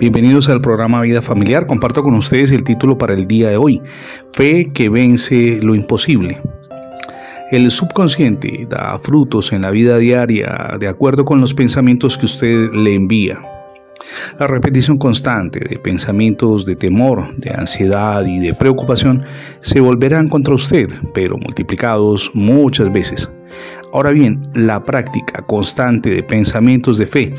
Bienvenidos al programa Vida Familiar. Comparto con ustedes el título para el día de hoy, Fe que vence lo imposible. El subconsciente da frutos en la vida diaria de acuerdo con los pensamientos que usted le envía. La repetición constante de pensamientos de temor, de ansiedad y de preocupación se volverán contra usted, pero multiplicados muchas veces. Ahora bien, la práctica constante de pensamientos de fe,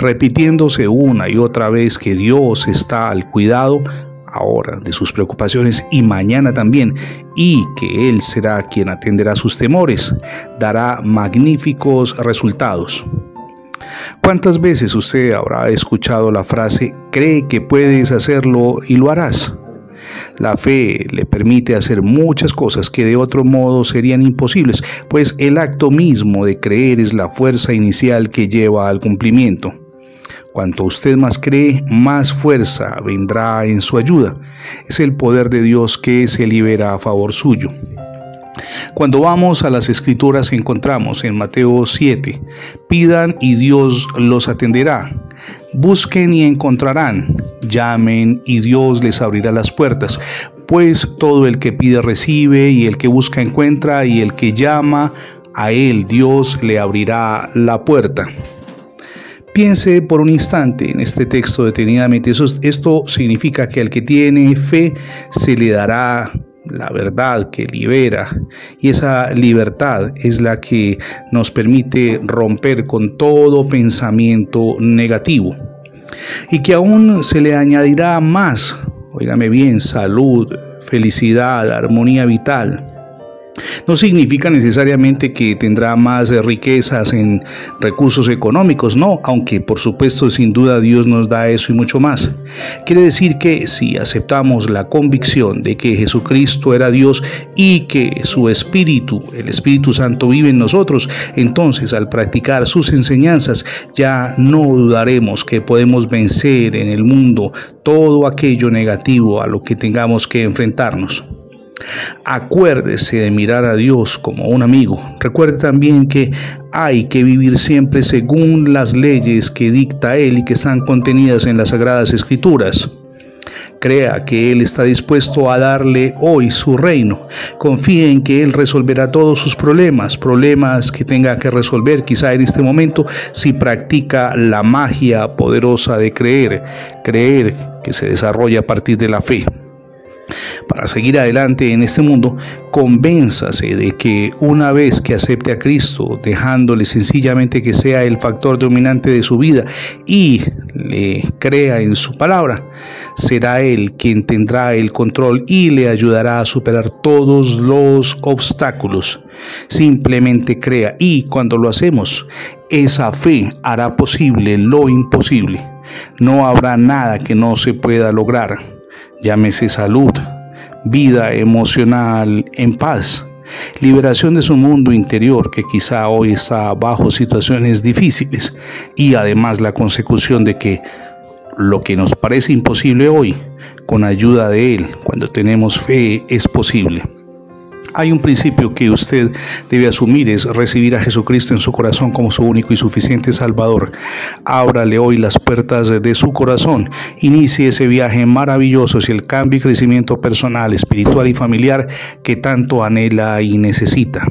repitiéndose una y otra vez que Dios está al cuidado, ahora de sus preocupaciones y mañana también, y que Él será quien atenderá sus temores, dará magníficos resultados. ¿Cuántas veces usted habrá escuchado la frase, cree que puedes hacerlo y lo harás? La fe le permite hacer muchas cosas que de otro modo serían imposibles, pues el acto mismo de creer es la fuerza inicial que lleva al cumplimiento. Cuanto usted más cree, más fuerza vendrá en su ayuda. Es el poder de Dios que se libera a favor suyo. Cuando vamos a las escrituras encontramos en Mateo 7, pidan y Dios los atenderá. Busquen y encontrarán, llamen y Dios les abrirá las puertas, pues todo el que pide recibe y el que busca encuentra y el que llama a él Dios le abrirá la puerta. Piense por un instante en este texto detenidamente. esto significa que al que tiene fe se le dará la verdad que libera. Y esa libertad es la que nos permite romper con todo pensamiento negativo. Y que aún se le añadirá más, oígame bien, salud, felicidad, armonía vital no significa necesariamente que tendrá más riquezas en recursos económicos, no, aunque por supuesto sin duda Dios nos da eso y mucho más. Quiere decir que si aceptamos la convicción de que Jesucristo era Dios y que su Espíritu, el Espíritu Santo vive en nosotros, entonces al practicar sus enseñanzas ya no dudaremos que podemos vencer en el mundo todo aquello negativo a lo que tengamos que enfrentarnos. Acuérdese de mirar a Dios como un amigo. Recuerde también que hay que vivir siempre según las leyes que dicta Él y que están contenidas en las Sagradas Escrituras. Crea que Él está dispuesto a darle hoy su reino. Confíe en que Él resolverá todos sus problemas, problemas que tenga que resolver quizá en este momento si practica la magia poderosa de creer, creer que se desarrolla a partir de la fe para seguir adelante en este mundo, convénzase de que una vez que acepte a Cristo, dejándole sencillamente que sea el factor dominante de su vida y le crea en su palabra, será Él quien tendrá el control y le ayudará a superar todos los obstáculos. Simplemente crea y cuando lo hacemos, esa fe hará posible lo imposible. No habrá nada que no se pueda lograr. Llámese salud, vida emocional en paz, liberación de su mundo interior que quizá hoy está bajo situaciones difíciles y además la consecución de que lo que nos parece imposible hoy, con ayuda de Él, cuando tenemos fe, es posible. Hay un principio que usted debe asumir, es recibir a Jesucristo en su corazón como su único y suficiente Salvador. Ábrale hoy las puertas de su corazón. Inicie ese viaje maravilloso hacia el cambio y crecimiento personal, espiritual y familiar que tanto anhela y necesita.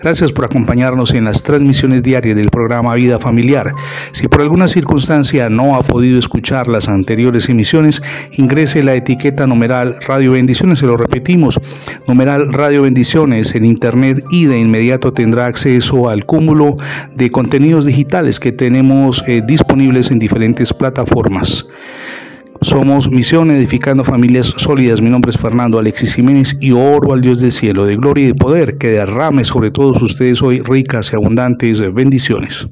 Gracias por acompañarnos en las transmisiones diarias del programa Vida Familiar. Si por alguna circunstancia no ha podido escuchar las anteriores emisiones, ingrese la etiqueta numeral Radio Bendiciones, se lo repetimos, numeral Radio Bendiciones en Internet y de inmediato tendrá acceso al cúmulo de contenidos digitales que tenemos eh, disponibles en diferentes plataformas. Somos Misión Edificando Familias Sólidas. Mi nombre es Fernando Alexis Jiménez y oro al Dios del cielo de gloria y de poder que derrame sobre todos ustedes hoy ricas y abundantes bendiciones.